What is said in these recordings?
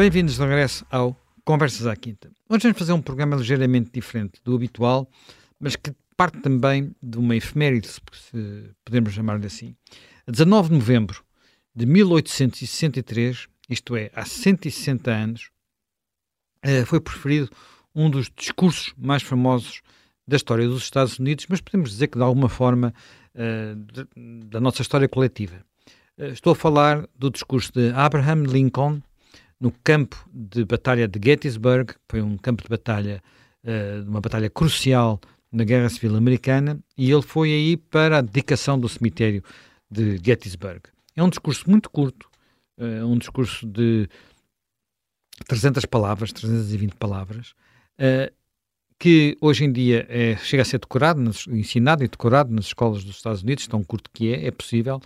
bem-vindos de regresso ao Conversas à Quinta. Hoje vamos fazer um programa ligeiramente diferente do habitual, mas que parte também de uma efeméride, se podemos chamar-lhe assim. A 19 de novembro de 1863, isto é, há 160 anos, eh, foi preferido um dos discursos mais famosos da história dos Estados Unidos, mas podemos dizer que de alguma forma eh, da nossa história coletiva. Eh, estou a falar do discurso de Abraham Lincoln no campo de batalha de Gettysburg, foi um campo de batalha, uma batalha crucial na Guerra Civil Americana, e ele foi aí para a dedicação do cemitério de Gettysburg. É um discurso muito curto, é um discurso de 300 palavras, 320 palavras, uh, que hoje em dia é, chega a ser decorado, ensinado e decorado nas escolas dos Estados Unidos, tão curto que é, é possível,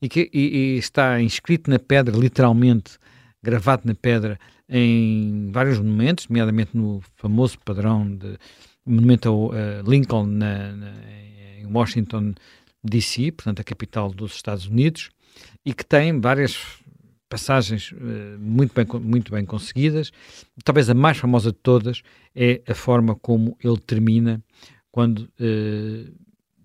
e que e, e está inscrito na pedra, literalmente gravado na pedra, em vários monumentos, nomeadamente no famoso padrão de monumento ao uh, Lincoln na, na, em Washington DC, portanto a capital dos Estados Unidos, e que tem várias passagens uh, muito, bem, muito bem conseguidas. Talvez a mais famosa de todas é a forma como ele termina quando uh,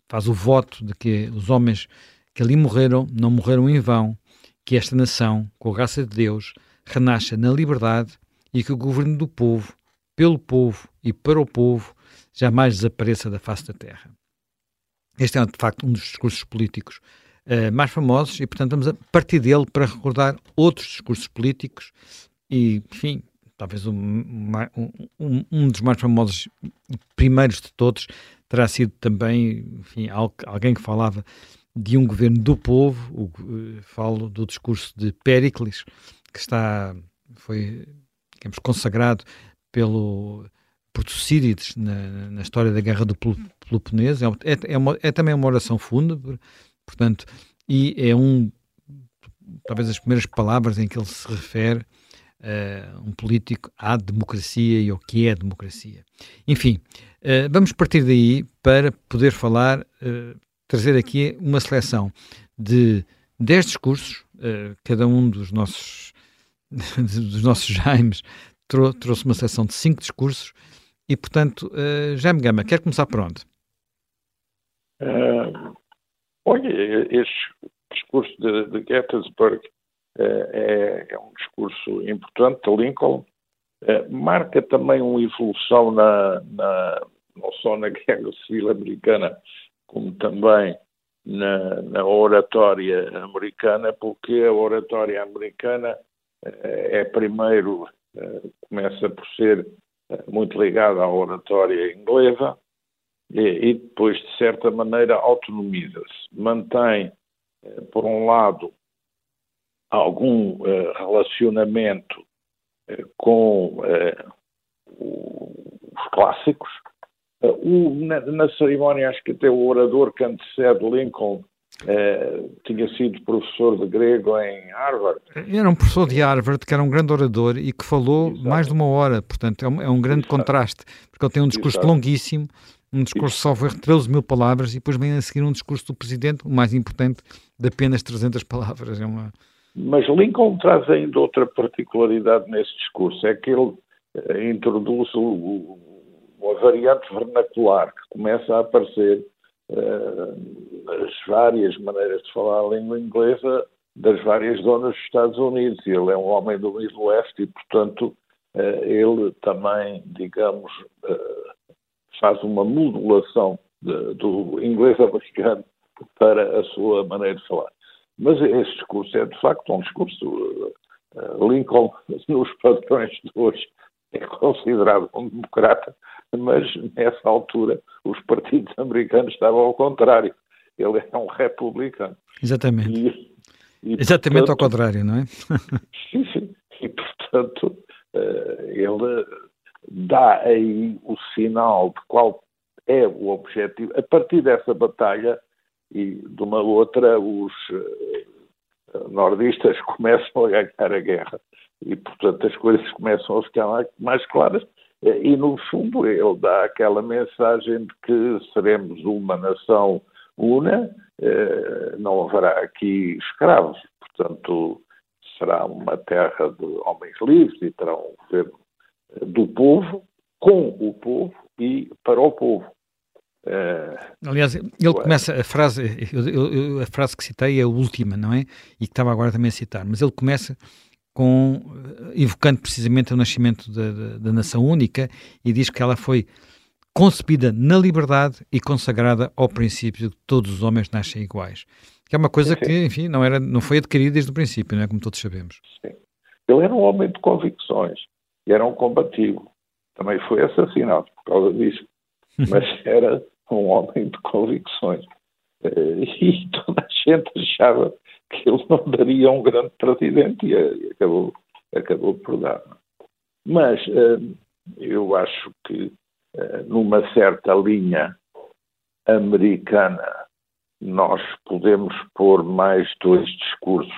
faz o voto de que os homens que ali morreram não morreram em vão, que esta nação, com a graça de Deus, renasça na liberdade e que o governo do povo, pelo povo e para o povo, jamais desapareça da face da terra. Este é, de facto, um dos discursos políticos uh, mais famosos e, portanto, vamos a partir dele para recordar outros discursos políticos e, enfim, talvez um, um, um dos mais famosos primeiros de todos terá sido também, enfim, alguém que falava de um governo do povo, o, uh, falo do discurso de Péricles, que está, foi, digamos, consagrado pelo por Tucídides na, na, história da Guerra do Peloponeso. É, é, é, uma, é também uma oração fúnebre, Portanto, e é um, talvez as primeiras palavras em que ele se refere uh, um político à democracia e ao que é a democracia. Enfim, uh, vamos partir daí para poder falar, uh, trazer aqui uma seleção de 10 discursos, cada um dos nossos, dos nossos Jaimes trou trouxe uma seleção de 5 discursos e, portanto, Jaime Gama, quer começar por onde? Olha, este discurso de, de Gettysburg eh, é, é, um discurso importante de Lincoln, eh, marca também uma evolução na, na, não só na Guerra Civil Americana, como também na, na oratória americana, porque a oratória americana é primeiro, começa por ser muito ligada à oratória inglesa, e, e depois, de certa maneira, autonomiza-se. Mantém, eh, por um lado, algum eh, relacionamento eh, com os clássicos. O, na, na, cerimónia, acho que até o orador que antecede Lincoln tinha sido professor de grego em Harvard. Era um professor de Harvard que era um grande orador e que falou Exato. mais de uma hora, portanto é um, é um grande Exato. contraste, porque ele tem um discurso Exato. longuíssimo, um discurso só foi 13 mil palavras e depois vem a seguir um discurso do Presidente, o mais importante, de apenas 300 palavras. É uma... Mas Lincoln traz ainda outra particularidade nesse discurso, é que ele eh, introduz o, o, a variante vernacular que começa a aparecer uh, nas várias maneiras de falar a língua inglesa das várias zonas dos Estados Unidos. Ele é um homem do Midwest e, portanto, uh, ele também, digamos, uh, faz uma modulação de, do inglês americano para a sua maneira de falar. Mas esse discurso é, de facto, um discurso. Lincoln, nos padrões de hoje, é considerado um democrata, mas nessa altura os partidos americanos estavam ao contrário. Ele é um republicano. Exatamente. E, e, Exatamente portanto, ao contrário, não é? sim, sim. E, portanto, uh, ele dá aí o sinal de qual é o objetivo. A partir dessa batalha e de uma outra, os uh, nordistas começam a ganhar a guerra e, portanto, as coisas começam a ficar mais claras. Eh, e, no fundo, ele dá aquela mensagem de que seremos uma nação una, uh, não haverá aqui escravos. Portanto, será uma terra de homens livres e terá um governo eh, do povo, com o povo e para o povo. Aliás, ele começa a frase, eu, eu, a frase que citei é a última, não é? E que estava agora também a citar, mas ele começa com evocando precisamente o nascimento da, da, da nação única e diz que ela foi concebida na liberdade e consagrada ao princípio de que todos os homens nascem iguais. Que é uma coisa sim, sim. que, enfim, não, era, não foi adquirida desde o princípio, não é? Como todos sabemos. Sim. Ele era um homem de convicções e era um combativo. Também foi assassinado por causa disso. Mas era um homem de convicções. Eh, e toda a gente achava que ele não daria um grande presidente e acabou, acabou por dar. Mas eh, eu acho que eh, numa certa linha americana, nós podemos pôr mais dois discursos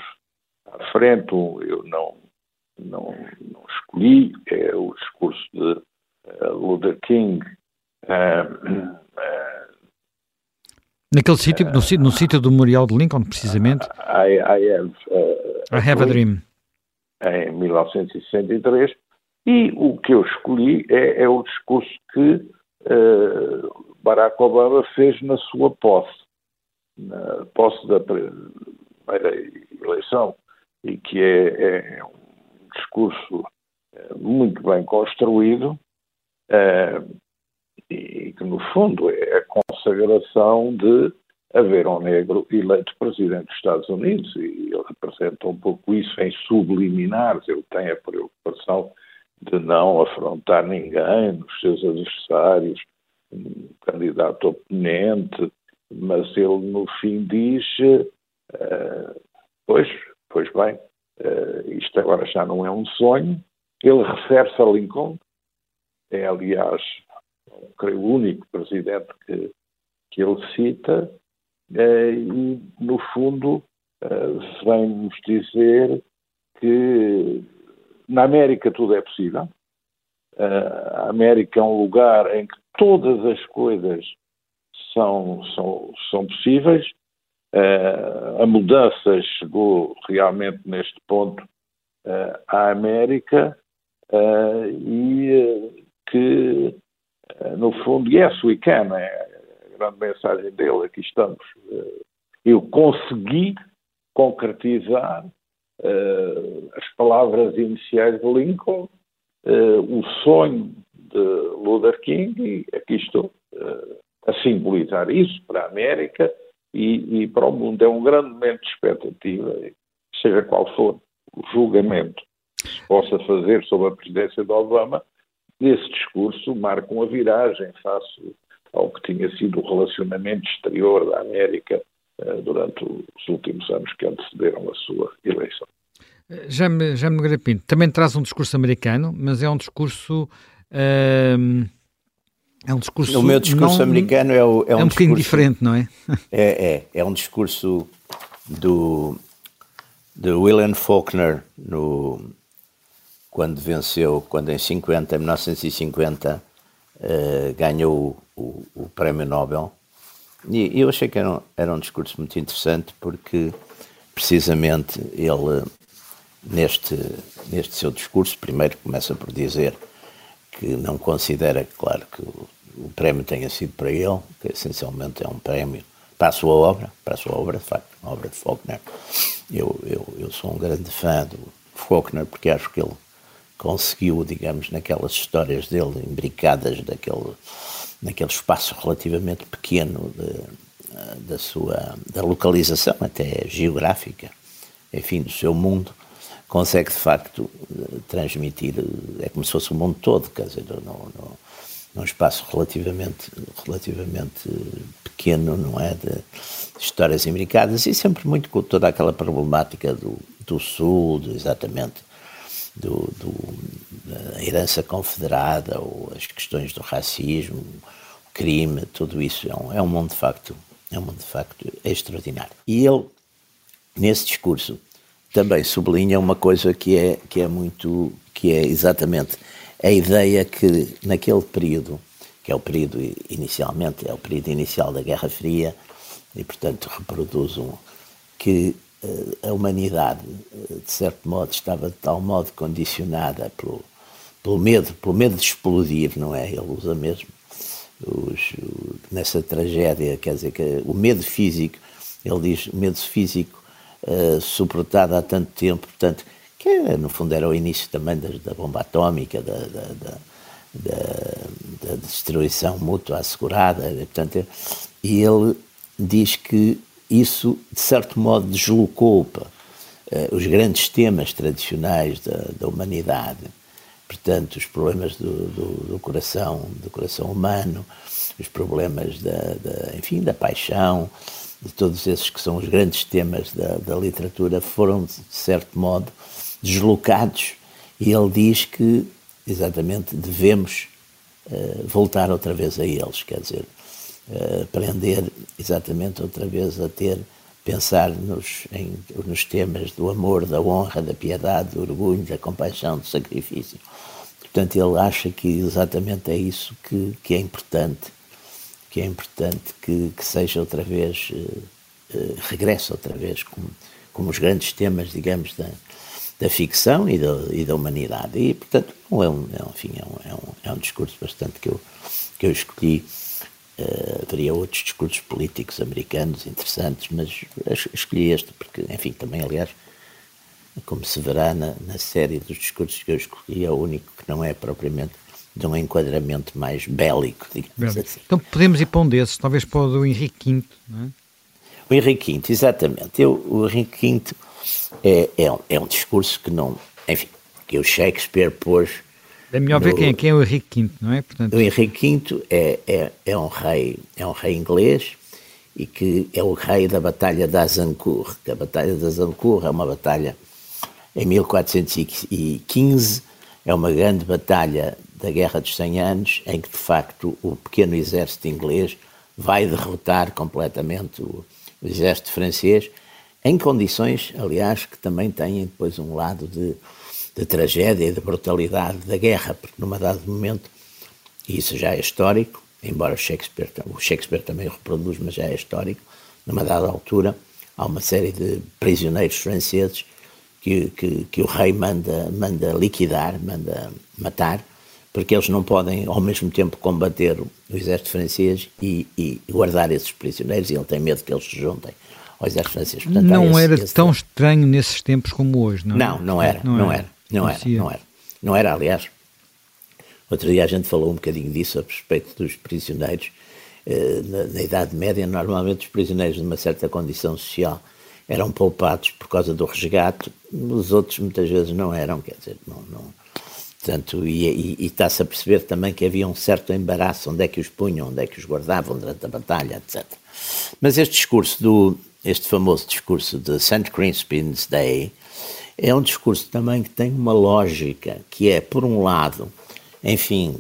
à frente. Um eu não, não, não escolhi, é o discurso de Luther King. Uh, uh, Naquele sítio, no, no sítio do Memorial de Lincoln, precisamente. I, I have, I have a dream. Em 1963 e o que eu escolhi é, é o discurso que uh, Barack Obama fez na sua posse, na posse da primeira eleição, e que é, é um discurso eh, muito bem construído uh, e que, no fundo, é a consagração de haver um negro eleito presidente dos Estados Unidos e ele representa um pouco isso em subliminares. Ele tem a preocupação de não afrontar ninguém nos seus adversários, um candidato oponente, mas ele no fim diz, uh, pois, pois bem, uh, isto agora já não é um sonho. Ele refere-se a Lincoln, é aliás, creio, o único presidente que, que ele cita, uh, e no fundo vem-nos dizer que na América tudo é possível. Uh, a América é um lugar em que todas as coisas são, são, são possíveis. Uh, a mudança chegou realmente neste ponto uh, à América e que, no fundo, yes, we can, é a grande mensagem dele, aqui estamos. eu consegui concretizar uh, as palavras iniciais de Lincoln, o sonho de Luther King, e aqui estou a simbolizar isso para a América e, e, para o mundo. É um grande momento de expectativa, seja qual for o julgamento que se possa fazer sobre a presidência de Obama, esse discurso marca uma viragem face ao que tinha sido o relacionamento exterior da América eh, durante os últimos anos que antecederam a sua eleição. Já me, já me Pinto também traz um discurso americano, mas é um discurso. Uh, é um discurso. O meu discurso não, americano é, o, é, um, é um bocadinho diferente, não é? é? É, é um discurso do, de William Faulkner no, quando venceu, quando em 50, 1950, uh, ganhou o, o Prémio Nobel e eu achei que era um, era um discurso muito interessante porque, precisamente, ele, neste, neste seu discurso, primeiro começa por dizer que não considera, claro, que o, o prémio tenha sido para ele, que essencialmente é um prémio para a sua obra, para a sua obra, de facto, a obra de Faulkner. Eu, eu, eu sou um grande fã do Faulkner porque acho que ele conseguiu, digamos, naquelas histórias dele, imbricadas daquele naquele espaço relativamente pequeno de, da sua da localização até geográfica, enfim, do seu mundo, consegue de facto transmitir, é como se fosse o mundo todo, quer dizer, no, no, num espaço relativamente, relativamente pequeno, não é, de histórias imbricadas e sempre muito com toda aquela problemática do, do Sul, exatamente, do, do, da herança confederada, ou as questões do racismo, o crime, tudo isso é um, é um mundo de facto, é um mundo de facto extraordinário. E ele, nesse discurso, também sublinha uma coisa que é, que é muito, que é exatamente a ideia que naquele período, que é o período inicialmente, é o período inicial da Guerra Fria, e portanto reproduz um, que a humanidade, de certo modo, estava de tal modo condicionada pelo, pelo medo, pelo medo de explodir, não é? Ele usa mesmo os, nessa tragédia, quer dizer, que o medo físico, ele diz medo físico uh, suportado há tanto tempo, portanto, que no fundo era o início também da, da bomba atómica, da, da, da, destruição mútua assegurada, portanto, e ele diz que isso, de certo modo, deslocou uh, os grandes temas tradicionais da, da humanidade portanto, os problemas do, do, do, coração, do coração humano, os problemas da, da, enfim, da paixão, de todos esses que são os grandes temas da, da literatura, foram, de certo modo, deslocados. E ele diz que, exatamente, devemos uh, voltar outra vez a eles, quer dizer, aprender exatamente outra vez a ter, pensar nos, em, nos temas do amor, da honra, da piedade, do orgulho, da compaixão, do sacrifício. Portanto, ele acha que exatamente é isso que, que é importante, que é importante que, que seja outra vez, uh, uh, regresse outra vez como, como os grandes temas, digamos, da, da ficção e da, e da humanidade. E, portanto, é um, é um, enfim, é um, é um, é um discurso bastante que eu, que eu escolhi. Uh, haveria outros discursos políticos americanos interessantes, mas escolhi este porque, enfim, também, aliás, como se verá na, na série dos discursos que eu escolhi, é o único que não é propriamente de um enquadramento mais bélico, digamos assim. Então podemos ir para um desses, talvez para o do Henrique V, não é? O Henrique V, exatamente. Eu, o Henrique V é, é, um, é um discurso que não, enfim, que o Shakespeare pôs... É melhor no, ver quem é, quem é o Henrique V, não é? Portanto... O Henrique V é, é, é, um rei, é um rei inglês e que é o rei da Batalha de Azincourt. A Batalha de Azincourt é uma batalha em 1415 é uma grande batalha da Guerra dos 100 Anos, em que de facto o pequeno exército inglês vai derrotar completamente o, o exército francês, em condições, aliás, que também têm depois um lado de, de tragédia e de brutalidade da guerra, porque numa dado momento, e isso já é histórico, embora o Shakespeare, o Shakespeare também o reproduz, mas já é histórico, numa dada altura, há uma série de prisioneiros franceses que, que, que, o rei manda, manda liquidar, manda matar, porque eles não podem ao mesmo tempo combater o exército francês e, e guardar esses prisioneiros, e ele tem medo que eles se juntem ao exército francês. Portanto, não esse, era esse tão tempo. estranho nesses tempos como hoje, não? Não, não era, não, não era, não era, não era, não era, aliás. Outro dia a gente falou um bocadinho disso a respeito dos prisioneiros. Eh, na, na Idade Média, normalmente os prisioneiros de uma certa condição social eram poupados por causa do resgate, os outros muitas vezes não eram, quer dizer, não, não portanto, e, e, e está-se a perceber também que havia um certo embaraço, onde é que os punham, onde é que os guardavam durante a batalha, etc. Mas este discurso do, este famoso discurso de St. Crispin's Day, é um discurso também que tem uma lógica, que é, por um lado, enfim,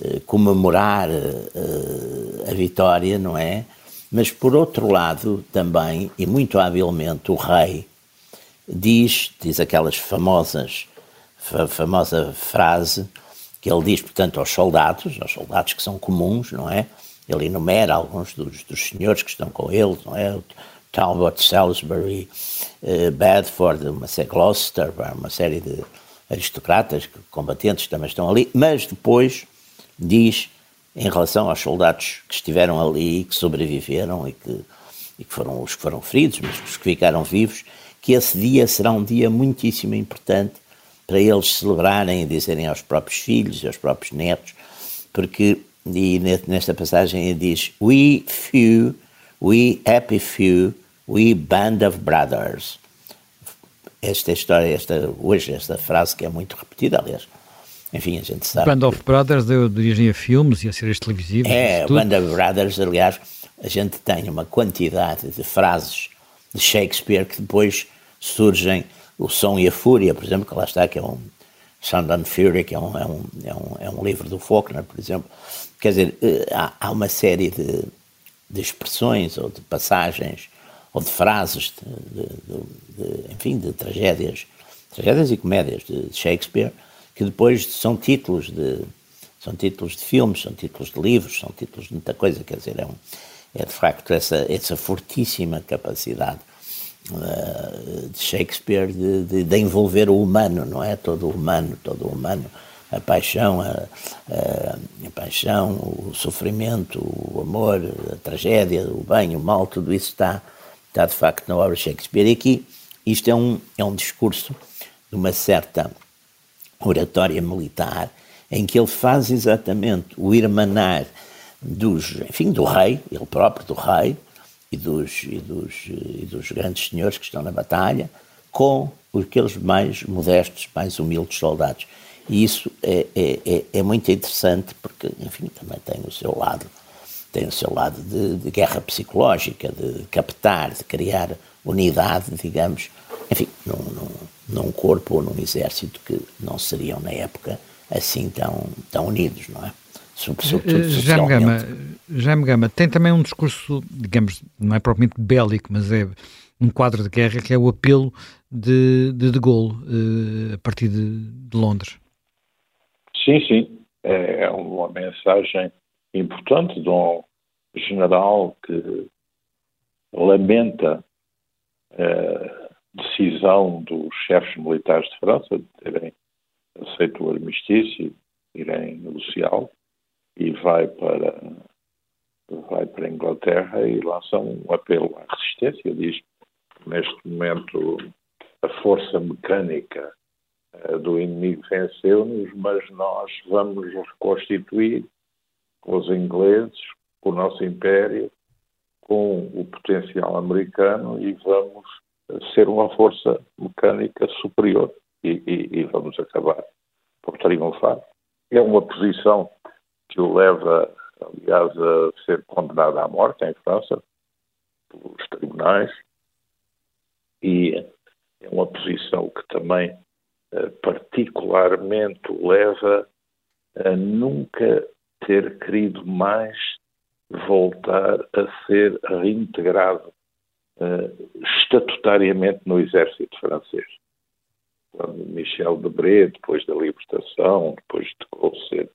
eh, comemorar eh, a vitória, não é? Mas, por outro lado, também, e muito habilmente, o rei diz, diz aquelas famosas, famosa frase que ele diz, portanto, aos soldados, aos soldados que são comuns, não é? Ele enumera alguns dos, dos senhores que estão com ele, não é? Talbot, Salisbury, uh, Bedford, uma série, Gloucester, uma série de aristocratas, combatentes também estão ali, mas depois diz em relação aos soldados que estiveram ali, que sobreviveram e que, e que foram os que foram feridos, mas os que ficaram vivos, que esse dia será um dia muitíssimo importante para eles celebrarem e dizerem aos próprios filhos e aos próprios netos, porque e nesta passagem ele diz We few, we happy few, we band of brothers. Esta história, esta, hoje, esta frase que é muito repetida, aliás, enfim, a gente sabe. Band of Brothers deu origem a filmes e a séries televisivas. É, Band of Brothers, aliás, a gente tem uma quantidade de frases de Shakespeare que depois surgem, o Som e a Fúria, por exemplo, que lá está, que é um Sound and Fury, que é um, é um, é um, é um livro do Faulkner, por exemplo. Quer dizer, eh, há, há uma série de, de expressões ou de passagens ou de frases, de, de, de, enfim, de tragédias, tragédias e comédias de Shakespeare, que depois são títulos de são títulos de filmes, são títulos de livros, são títulos de muita coisa, quer dizer, é, um, é de facto essa, essa fortíssima capacidade uh, de Shakespeare de, de, de, envolver o humano, não é? Todo o humano, todo o humano, a paixão, a, a, a, paixão, o sofrimento, o amor, a tragédia, o bem, o mal, tudo isso está, está de facto na obra de Shakespeare. E aqui isto é um, é um discurso de uma certa oratória militar em que ele faz exatamente o irmanar dos, enfim, do rei, ele próprio do rei, e dos, e dos, e dos grandes senhores que estão na batalha, com aqueles mais modestos, mais humildes soldados. E isso é, é, é, é muito interessante porque, enfim, também tem o seu lado, tem o seu lado de, de guerra psicológica, de captar, de criar unidade, digamos, enfim, num, num, num corpo ou num exército que não seriam na época assim tão, tão unidos, não é? Sobretudo Jaime Gama, Jaime Gama tem também um discurso, digamos, não é propriamente bélico, mas é um quadro de guerra que é o apelo de De, de Gaulle uh, a partir de, de, Londres. Sim, sim. É uma mensagem importante de um general que lamenta a decisão dos chefes militares de França de terem aceito o armistício, irem negociá-lo e vai para vai para a Inglaterra e lança um apelo à resistência. Diz neste momento a força mecânica do inimigo venceu-nos, mas nós vamos reconstituir com os ingleses, com o nosso império, com o potencial americano e vamos ser uma força mecânica superior e, e, e vamos acabar por triunfar. É uma posição que o leva, aliás, a ser condenado à morte em França, pelos tribunais, e é uma posição que também eh, particularmente o leva a nunca ter querido mais voltar a ser reintegrado uh, estatutariamente no exército francês. Quando Michel Debré, depois da libertação, depois de ser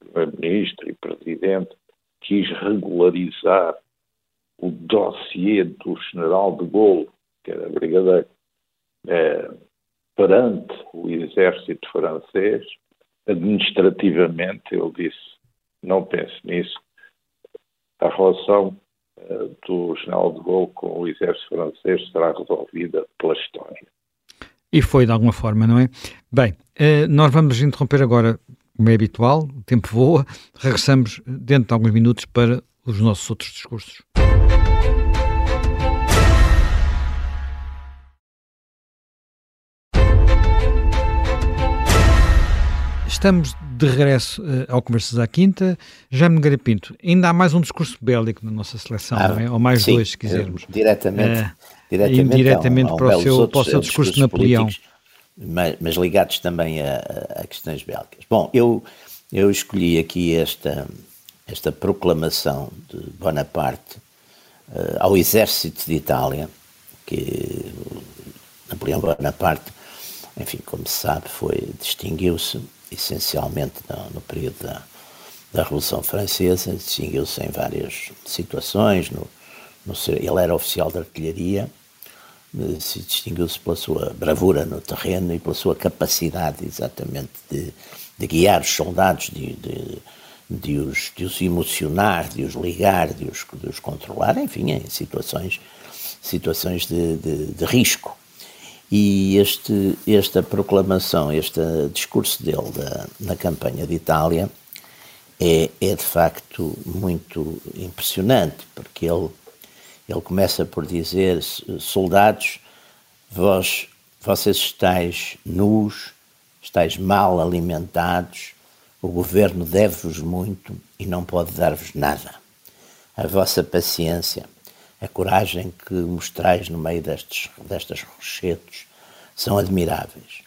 primeiro-ministro e presidente, quis regularizar o dossiê do general de Gaulle, que era brigadeiro, é, perante o exército francês, administrativamente, ele disse, não pense nisso, a relação é, do general de Gaulle com o exército francês será resolvida pela história. E foi de alguma forma, não é? Bem, eh, nós vamos interromper agora como é habitual, o tempo voa, regressamos dentro de alguns minutos para os nossos outros discursos. Estamos de regresso uh, ao Conversas à Quinta. Jaime Nogueira Pinto, ainda há mais um discurso bélico na nossa seleção, ah, é? ou mais sim, dois, se quisermos. Diretamente, uh, diretamente, indiretamente para, o seu, para o seu discurso de Napoleão. Mas, mas ligados também a, a, questões bélicas. Bom, eu, eu escolhi aqui esta, esta proclamação de Bonaparte uh, ao exército de Itália, que Napoleão Bonaparte, enfim, como se sabe, foi, distinguiu-se essencialmente no, no período da, da Revolução Francesa, distinguiu-se em várias situações, no, no, ele era oficial de artilharia, se distinguiu-se pela sua bravura no terreno e pela sua capacidade exatamente de, de guiar os soldados, de, de, de, os, de os emocionar, de os ligar, de os, de os controlar, enfim, em situações, situações de, de, de risco. E este, esta proclamação, este discurso dele da, na campanha de Itália é, é de facto muito impressionante, porque ele ele começa por dizer: soldados, vós, vocês estáis nus, estáis mal alimentados, o governo deve-vos muito e não pode dar-vos nada. A vossa paciência, a coragem que mostrais no meio destes, destes rochedos são admiráveis,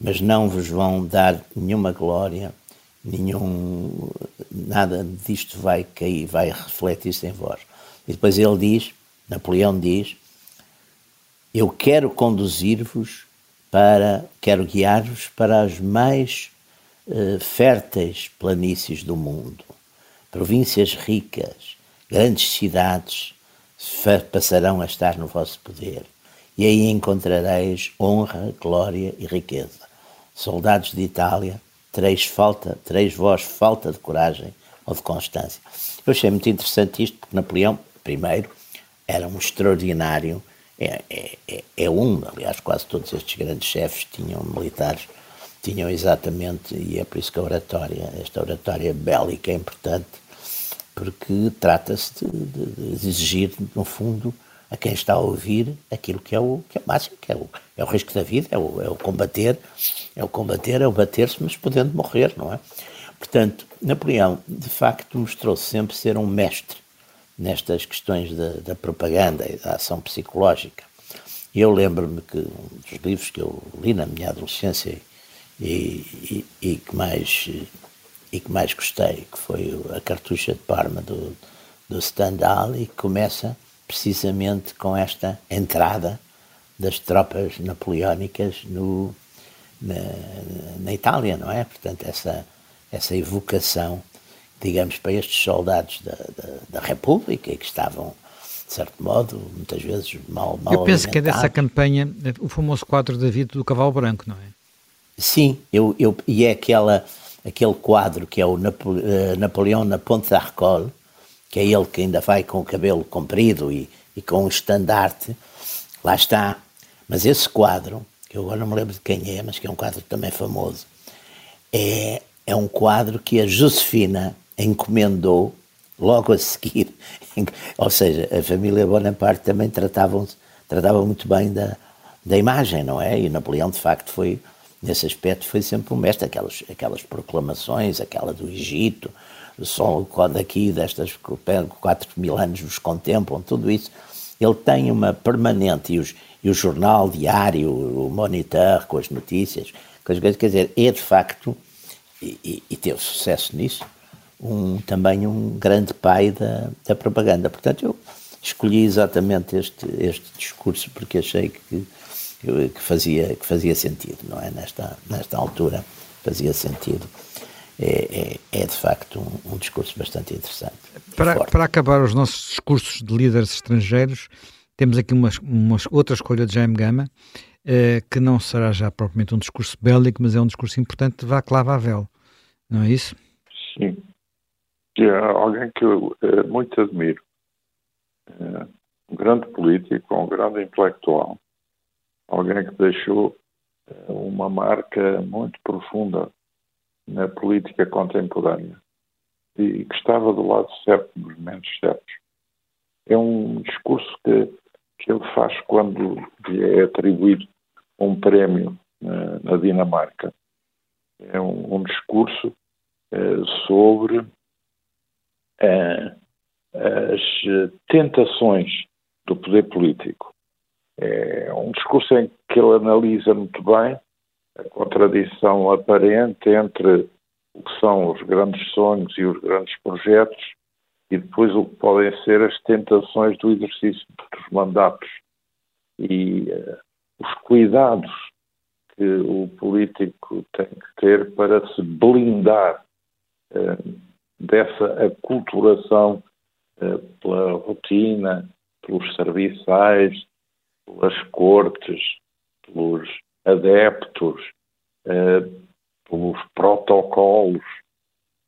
mas não vos vão dar nenhuma glória, nenhum nada disto vai cair, vai refletir-se em vós. E depois ele diz: Napoleão diz: Eu quero conduzir-vos para, quero guiar-vos para as mais uh, férteis planícies do mundo, províncias ricas, grandes cidades passarão a estar no vosso poder. e aí encontrareis honra, glória e riqueza. Soldados de Itália, tereis falta, tereis vós falta de coragem ou de constância. Eu achei muito interessante isto, porque Napoleão, primeiro, era um extraordinário, é, é, é, é um, aliás, quase todos estes grandes chefes tinham militares, tinham exatamente, e é por isso que a oratória, esta oratória bélica é importante, porque trata-se de, de, de, exigir, no fundo, a quem está a ouvir aquilo que é o, que é o máximo, que é o, é o risco da vida, é o, é o combater, é o combater, é o bater-se, mas podendo morrer, não é? Portanto, Napoleão, de facto, mostrou-se sempre ser um mestre nestas questões da, da propaganda e da ação psicológica. E eu lembro-me que um dos livros que eu li na minha adolescência e, e, e, que mais e que mais gostei, que foi a Cartucha de Parma do, do Stendhal e que começa precisamente com esta entrada das tropas napoleónicas no, na, na Itália, não é? Portanto, essa, essa evocação, digamos, para estes soldados da, da, da República e que estavam, de certo modo, muitas vezes mal, mal Eu penso que é dessa campanha o famoso quadro da vida do cavalo branco, não é? Sim, eu, eu, e é aquela, aquele quadro que é o uh, Napoleão na Ponte d'Arcole, que é ele que ainda vai com o cabelo comprido e, e com um estandarte, lá está. Mas esse quadro, que eu agora não me lembro de quem é, mas que é um quadro também famoso, é, é um quadro que a Josefina encomendou logo a seguir. Ou seja, a família Bonaparte também tratavam, tratava muito bem da, da imagem, não é? E Napoleão, de facto, foi, nesse aspecto, foi sempre um mestre. Aquelas, aquelas proclamações, aquela do Egito, só daqui, destas 4 mil anos nos contemplam, tudo isso, ele tem uma permanente, e, os, e o jornal diário, o Monitor, com as notícias, com as coisas, quer dizer, é de facto, e, e teve sucesso nisso, um, também um grande pai da, da propaganda. Portanto, eu escolhi exatamente este, este discurso porque achei que, que, fazia, que fazia sentido, não é? Nesta, nesta altura fazia sentido é, é, é de facto um, um, discurso bastante interessante. Para, para acabar os nossos discursos de líderes estrangeiros, temos aqui uma, uma outra escolha de Jaime Gama, eh, que não será já propriamente um discurso bélico, mas é um discurso importante de Václav Havel, não é isso? Sim. É alguém que eu é, muito admiro. É, um grande político, um grande intelectual. Alguém que deixou é, uma marca muito profunda na política contemporânea e que estava do lado certo, nos momentos certos. É um discurso que, que ele faz quando lhe é atribuído um prémio na, na Dinamarca. É um, um discurso uh, sobre uh, as tentações do poder político. É um discurso em que ele analisa muito bem a contradição aparente entre o que são os grandes sonhos e os grandes projetos e depois o que podem ser as tentações do exercício dos mandatos. E uh, os cuidados que o político tem que ter para se blindar uh, dessa aculturação uh, pela rotina, pelos serviçais, pelas cortes, pelos adeptos, uh, pelos protocolos,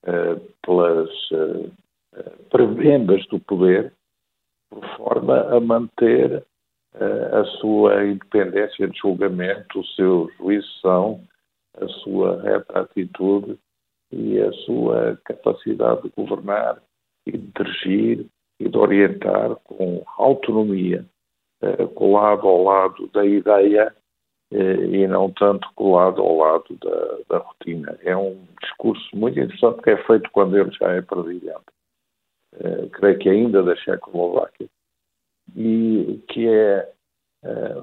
uh, pelas uh, prebendas do poder, por forma a manter a sua independência de julgamento, o seu juízo a sua reta atitude e a sua capacidade de governar e de dirigir e de orientar com autonomia, colado ao lado da ideia eh, e não tanto colado ao lado da, da, rotina. É um discurso muito interessante que é feito quando ele já é presidente. Uh, creio que ainda da Checoslováquia. E que é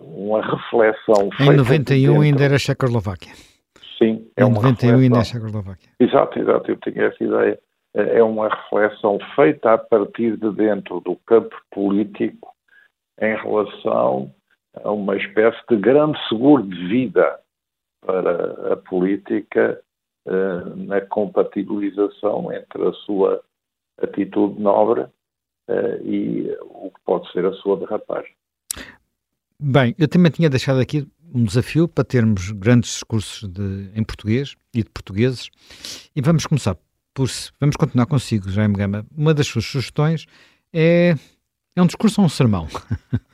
uma reflexão. Em 91 ainda era Checoslováquia. Sim, é em uma 91 reflexão. ainda é Checoslováquia. Exato, exato, eu tinha essa ideia. É uma reflexão feita a partir de dentro do campo político em relação a uma espécie de grande seguro de vida para a política uh, na compatibilização entre a sua atitude nobre uh, e o que pode ser a sua derrapagem. Bem, eu também tinha deixado aqui um desafio para termos grandes discursos de, em português e de portugueses. E vamos começar por. Vamos continuar consigo, Jaime Gama. Uma das suas sugestões é. É um discurso ou um sermão?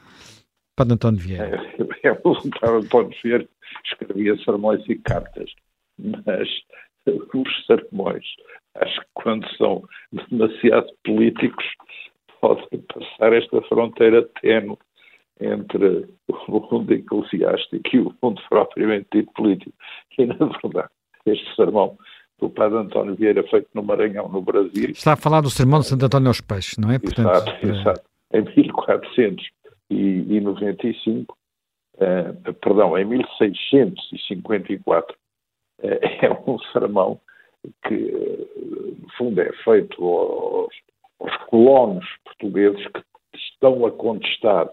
para António Vieira. É, é, o António Vieira escrevia sermões e cartas, mas os sermões, acho que quando são demasiado políticos, podem passar esta fronteira tênue entre o mundo eclesiástico e o mundo propriamente dito político. E, na verdade, este sermão do padre António Vieira, feito no Maranhão, no Brasil. Está a falar do sermão de Santo António aos Peixes, não é? Portanto, exato, exato. Em 1495, eh, perdão, em 1654, eh, é um sermão que, no fundo, é feito aos, aos colonos portugueses que estão a contestar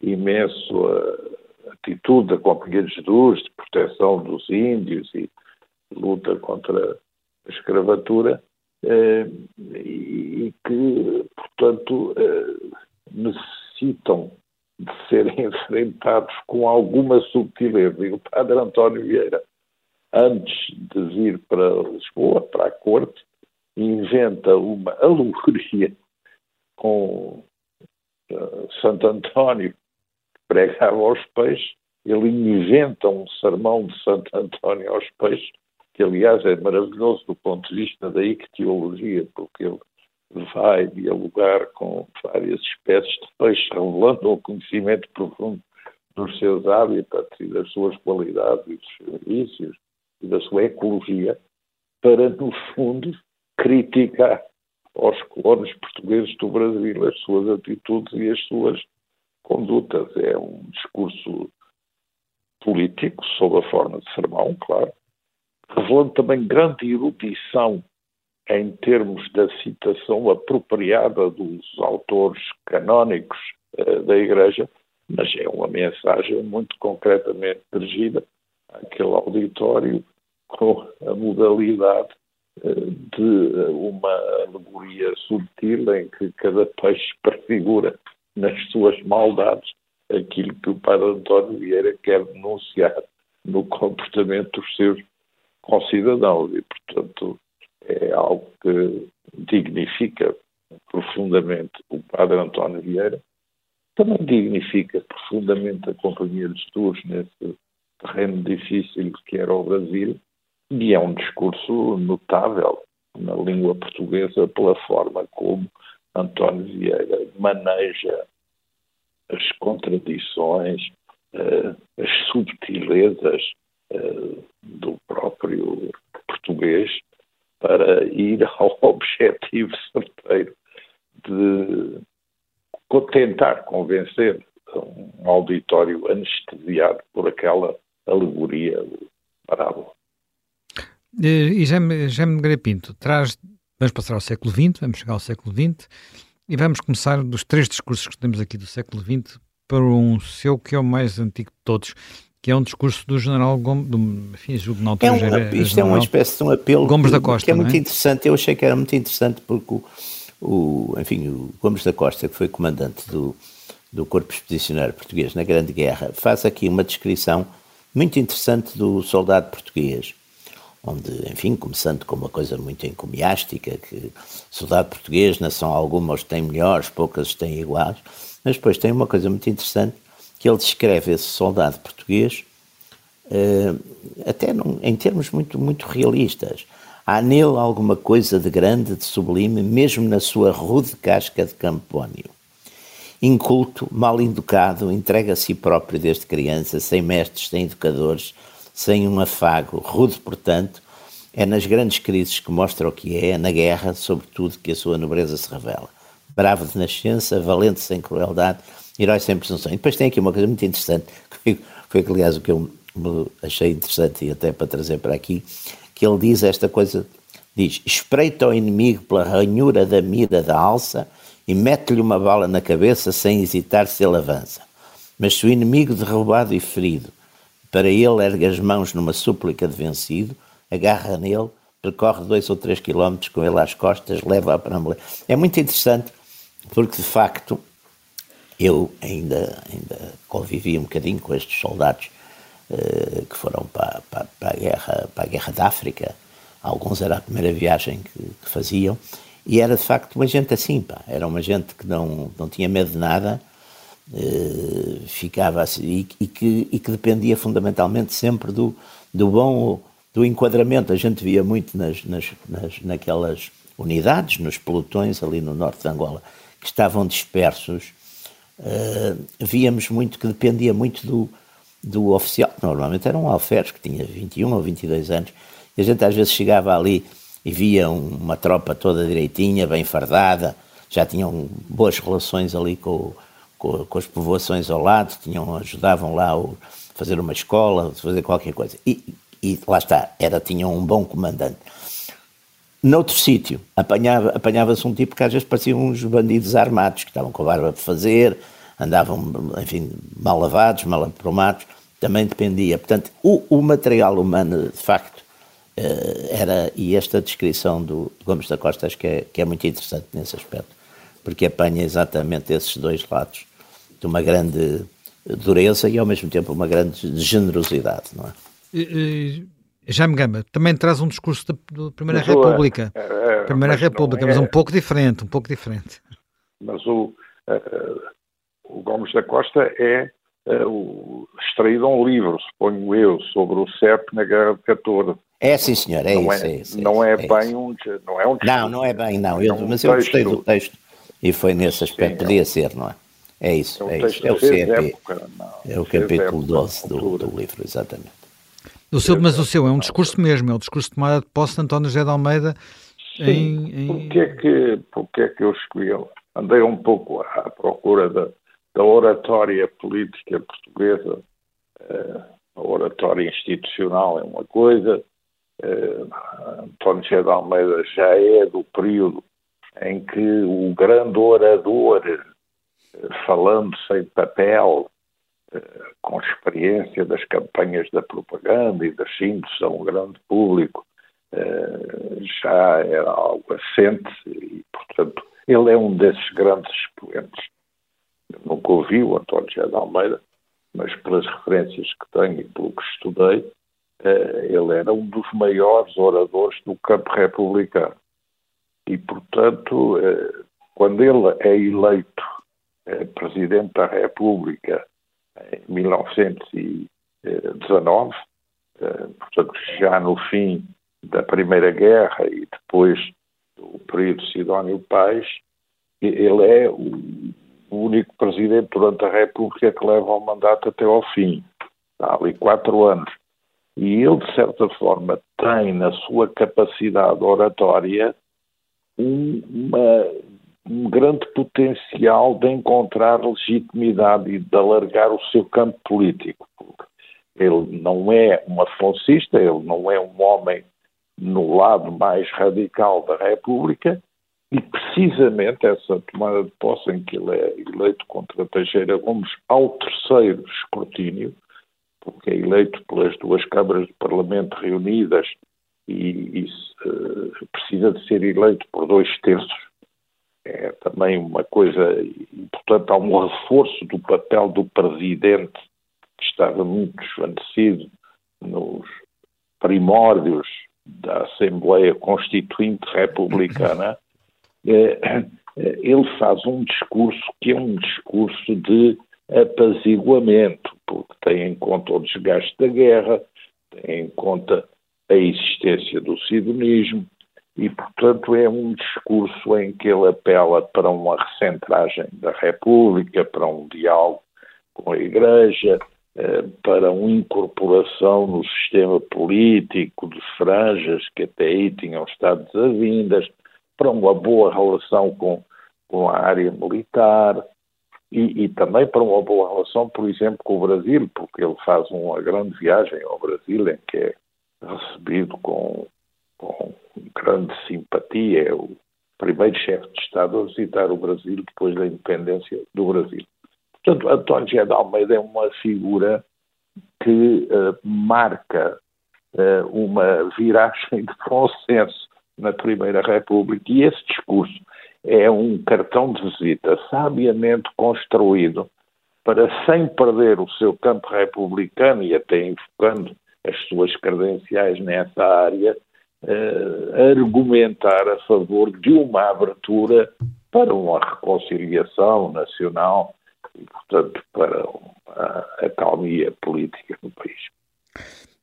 imenso a atitude da Companhia de Jesus de proteção dos índios e luta contra a escravatura eh, e que, portanto, eh, necessitam de serem enfrentados com alguma subtileza. E o padre António Vieira, antes de vir para Lisboa, para a corte, inventa uma alegoria com uh, Santo António pregava aos peixes, ele inventa um sermão de Santo António aos peixes, que aliás é maravilhoso do ponto de vista da ictiologia, porque ele vai dialogar com várias espécies de peixes, revelando um conhecimento profundo dos seus hábitats e das suas qualidades e dos seus vícios e da sua ecologia, para, no fundo, criticar aos colonos portugueses do Brasil as suas atitudes e as suas condutas. É um discurso político, sob a forma de sermão, claro, revelando também grande erudição em termos da citação apropriada dos autores canónicos uh, da Igreja, mas é uma mensagem muito concretamente dirigida àquele auditório com a modalidade uh, de uma alegoria subtil em que cada peixe prefigura nas suas maldades aquilo que o padre António Vieira quer denunciar no comportamento dos seus concidadãos. E, portanto, é algo que dignifica profundamente o padre António Vieira, também dignifica profundamente a Companhia de Estudos nesse terreno difícil que era o Brasil, e é um discurso notável na língua portuguesa pela forma como António Vieira maneja as contradições, uh, as subtilezas uh, do próprio português para ir ao objetivo certeiro de tentar convencer um auditório anestesiado por aquela alegoria parábola. E já me Pinto traz Vamos passar ao século XX, vamos chegar ao século XX e vamos começar dos três discursos que temos aqui do século XX para um seu que é o mais antigo de todos, que é um discurso do general Gomes, do, enfim, julgo na altura é um, Isto é uma espécie de um apelo Gomes da Costa, que é muito é? interessante, eu achei que era muito interessante porque o, o, enfim, o Gomes da Costa, que foi comandante do, do Corpo Expedicionário Português na Grande Guerra, faz aqui uma descrição muito interessante do soldado português onde, enfim, começando com uma coisa muito encomiástica, que soldado português, nação alguma os tem melhores, poucas os têm iguais, mas depois tem uma coisa muito interessante, que ele descreve esse soldado português uh, até num, em termos muito, muito realistas. Há nele alguma coisa de grande, de sublime, mesmo na sua rude casca de campónio. Inculto, mal educado, entrega a si próprio desde criança, sem mestres, sem educadores, sem um afago, rude, portanto, é nas grandes crises que mostra o que é, é na guerra, sobretudo, que a sua nobreza se revela. Bravo de nascença, valente sem crueldade, herói sem presunção. E depois tem aqui uma coisa muito interessante, que foi, foi aliás, o que eu achei interessante e até para trazer para aqui, que ele diz esta coisa, diz, espreita o inimigo pela ranhura da mira da alça e mete-lhe uma bala na cabeça sem hesitar se ele avança. Mas se o inimigo derrubado e ferido para ele, ergue as mãos numa súplica de vencido, agarra nele, percorre dois ou três quilómetros com ele às costas, leva-a para a mulher. É muito interessante, porque de facto eu ainda, ainda convivi um bocadinho com estes soldados uh, que foram para, para, para, a guerra, para a guerra da África. Alguns era a primeira viagem que, que faziam. E era de facto uma gente assim, pá. era uma gente que não, não tinha medo de nada, uh, ficava assim, e, e, que, e que dependia fundamentalmente sempre do, do bom do enquadramento. A gente via muito nas, nas, nas, naquelas unidades, nos pelotões ali no norte de Angola, que estavam dispersos, uh, víamos muito que dependia muito do, do oficial, normalmente era um alferes que tinha 21 ou 22 anos, e a gente às vezes chegava ali e via uma tropa toda direitinha, bem fardada, já tinham boas relações ali com, com, com as povoações ao lado, tinham, ajudavam lá a fazer uma escola, fazer qualquer coisa. E, e lá está, era, tinham um bom comandante. Noutro sítio, apanhava-se apanhava um tipo que às vezes pareciam uns bandidos armados, que estavam com a barba para fazer, andavam, enfim, mal lavados, mal aprumados, também dependia. Portanto, o, o material humano, de facto, eh, era, e esta descrição do Gomes da Costa acho que é, que é muito interessante nesse aspecto, porque apanha exatamente esses dois lados de uma grande dureza e ao mesmo tempo uma grande generosidade, não é? Jaime Gamba, também traz um discurso da, da Primeira mas República. É, é, Primeira mas República, é, mas um pouco diferente, um pouco diferente. Mas o, uh, o Gomes da Costa é uh, o, extraído um livro, suponho eu, sobre o CEP na Guerra de 14. É sim, senhor, é não isso. É, é isso não é, é bem isso. um. Não é um Não, não é bem, não. Eu, um mas eu gostei do texto e foi nesse aspecto, sim, podia ser, não é? É isso, é, um é isso. É o CEP. Época, é o capítulo 12 do, do livro, exatamente. O seu, mas o seu é um discurso mesmo, é o discurso de tomada de posse de António José de Almeida Sim, em... em... Porque, é que, porque é que eu escolhi? Andei um pouco à procura da, da oratória política portuguesa. Uh, a oratória institucional é uma coisa, uh, António José de Almeida já é do período em que o grande orador, uh, falando sem papel, com experiência das campanhas da propaganda e das síntese a um grande público, eh, já era algo assente e, portanto, ele é um desses grandes expoentes. Nunca ouvi o António José de Almeida, mas pelas referências que tenho e pelo que estudei, eh, ele era um dos maiores oradores do campo republicano. E, portanto, eh, quando ele é eleito Presidente da República em 1919, eh, portanto, já no fim da Primeira Guerra e depois do período Sidónio Paz, ele é o único presidente durante a República que leva o mandato até ao fim. Há ali quatro anos. E ele, de certa forma, tem na sua capacidade oratória uma um grande potencial de encontrar legitimidade e de alargar o seu campo político. Ele não é um afoncista, ele não é um homem no lado mais radical da República, e precisamente essa tomada de posse em que ele é eleito contra Teixeira Gomes ao terceiro escrutínio, porque é eleito pelas duas câmaras do Parlamento reunidas e, e uh, precisa de ser eleito por dois terços, é também uma coisa importante. Há um reforço do papel do presidente, que estava muito desvanecido nos primórdios da Assembleia Constituinte Republicana. É, ele faz um discurso que é um discurso de apaziguamento, porque tem em conta o desgaste da guerra, tem em conta a existência do sidonismo, e, portanto, é um discurso em que ele apela para uma recentragem da República, para um diálogo com a Igreja, eh, para uma incorporação no sistema político de franjas que até aí tinham estado desavindas, para uma boa relação com, com a área militar e, e, também para uma boa relação, por exemplo, com o Brasil, porque ele faz uma grande viagem ao Brasil em que é recebido com com grande simpatia, é o primeiro chefe de Estado a visitar o Brasil depois da independência do Brasil. Portanto, António José de Almeida é uma figura que uh, marca uh, uma viragem de consenso na Primeira República e esse discurso é um cartão de visita sabiamente construído para, sem perder o seu campo republicano e até enfocando as suas credenciais nessa área, uh, argumentar a favor de uma abertura para uma reconciliação nacional e, portanto, para a, a calmia política no país.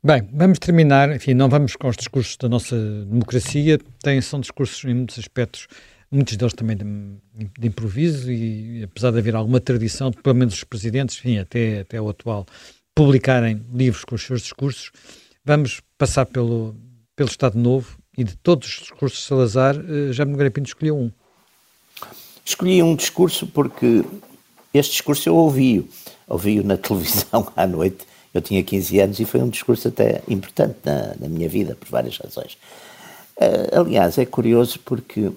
Bem, vamos terminar, enfim, não vamos com os discursos da nossa democracia, tem, são discursos em muitos aspectos, muitos deles também de, de improviso e apesar de haver alguma tradição, pelo menos os presidentes, enfim, até, até o atual, publicarem livros com os seus discursos, vamos passar pelo, pelo Estado Novo e de todos os discursos de Salazar, eh, já Nogueira Pinto escolheu um. Escolhi um discurso porque este discurso eu ouvi-o, ouvi-o na televisão à noite, eu tinha 15 anos e foi um discurso até importante na, na minha vida, por várias razões. Uh, aliás, é curioso porque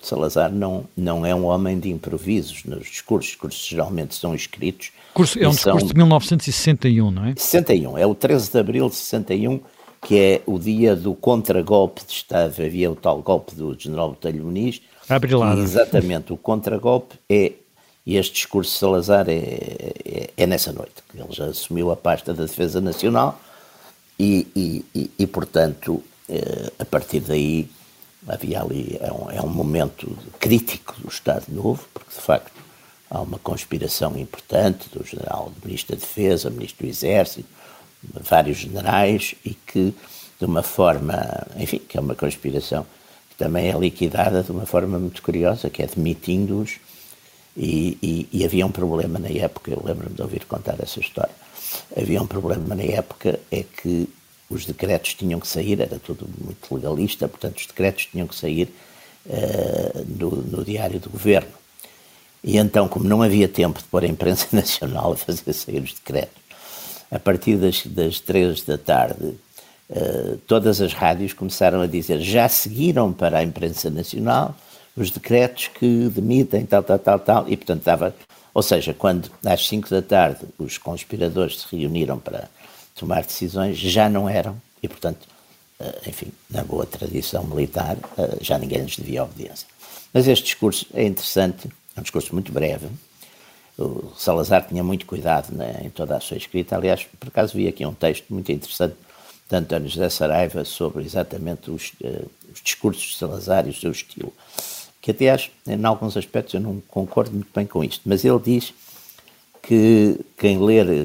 Salazar não, não é um homem de improvisos nos discursos. Os discursos geralmente são escritos. Curso, é um discurso são... de 1961, não é? 61, é o 13 de abril de 61, que é o dia do contragolpe de Estado. Havia o tal golpe do general Botelho Muniz. Abrilado. Exatamente, o contragolpe é e este discurso de Salazar é, é, é, nessa noite, que ele já assumiu a pasta da Defesa Nacional e, e, e, e portanto, eh, a partir daí havia ali, é um, é um momento crítico do Estado Novo, porque de facto há uma conspiração importante do general, do Ministro da Defesa, Ministro do Exército, vários generais e que de uma forma, enfim, que é uma conspiração que também é liquidada de uma forma muito curiosa, que é demitindo-os e, e, e, havia um problema na época, eu lembro-me de ouvir contar essa história. Havia um problema na época, é que os decretos tinham que sair, era tudo muito legalista, portanto, os decretos tinham que sair uh, no, no, diário do governo. E então, como não havia tempo de pôr a imprensa nacional a fazer sair os decretos, a partir das, das três da tarde, uh, todas as rádios começaram a dizer já seguiram para a imprensa nacional os decretos que demitem, tal, tal, tal, tal, e portanto estava, ou seja, quando às 5 da tarde os conspiradores se reuniram para tomar decisões, já não eram, e portanto, eh, enfim, na boa tradição militar, eh, já ninguém lhes devia obediência. Mas este discurso é interessante, é um discurso muito breve, o Salazar tinha muito cuidado né, em toda a sua escrita, aliás, por acaso vi aqui um texto muito interessante de António José Saraiva sobre exatamente os, uh, os discursos de Salazar e o seu estilo que até acho, em alguns aspectos eu não concordo muito bem com isto, mas ele diz que quem,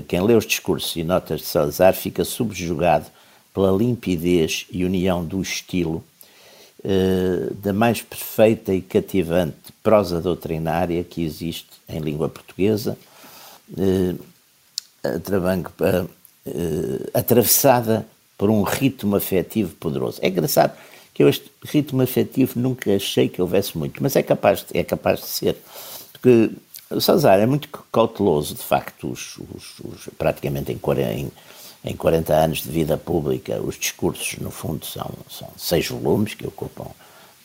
quem lê os discursos e notas de Salazar fica subjugado pela limpidez e união do estilo eh, da mais perfeita e cativante prosa doutrinária que existe em língua portuguesa, eh, eh, atravessada por um ritmo afetivo poderoso. É engraçado que eu este ritmo afetivo nunca achei que houvesse muito, mas é capaz de, é capaz de ser. Porque o Salazar é muito cauteloso, de facto, os, os, os, praticamente em 40, em, em 40 anos de vida pública, os discursos, no fundo, são, são seis volumes que ocupam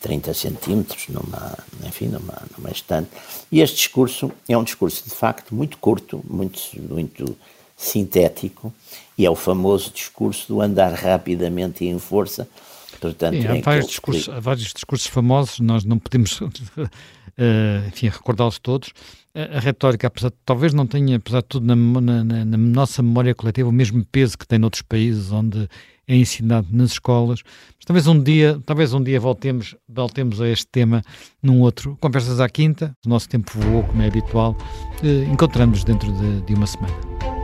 30 centímetros numa, enfim, numa, numa estante. E este discurso é um discurso, de facto, muito curto, muito, muito sintético, e é o famoso discurso do andar rapidamente e em força, Portanto, há, vários discursos, há vários discursos famosos, nós não podemos uh, recordá-los todos. A, retórica, apesar, talvez não tenha, apesar de tudo, na, na, na, nossa memória coletiva, o mesmo peso que tem noutros países onde é ensinado nas escolas. Mas talvez um dia, talvez um dia voltemos, voltemos a este tema num outro. Conversas à quinta, o nosso tempo voou, como é habitual. Uh, Encontramos-nos dentro de, de uma semana.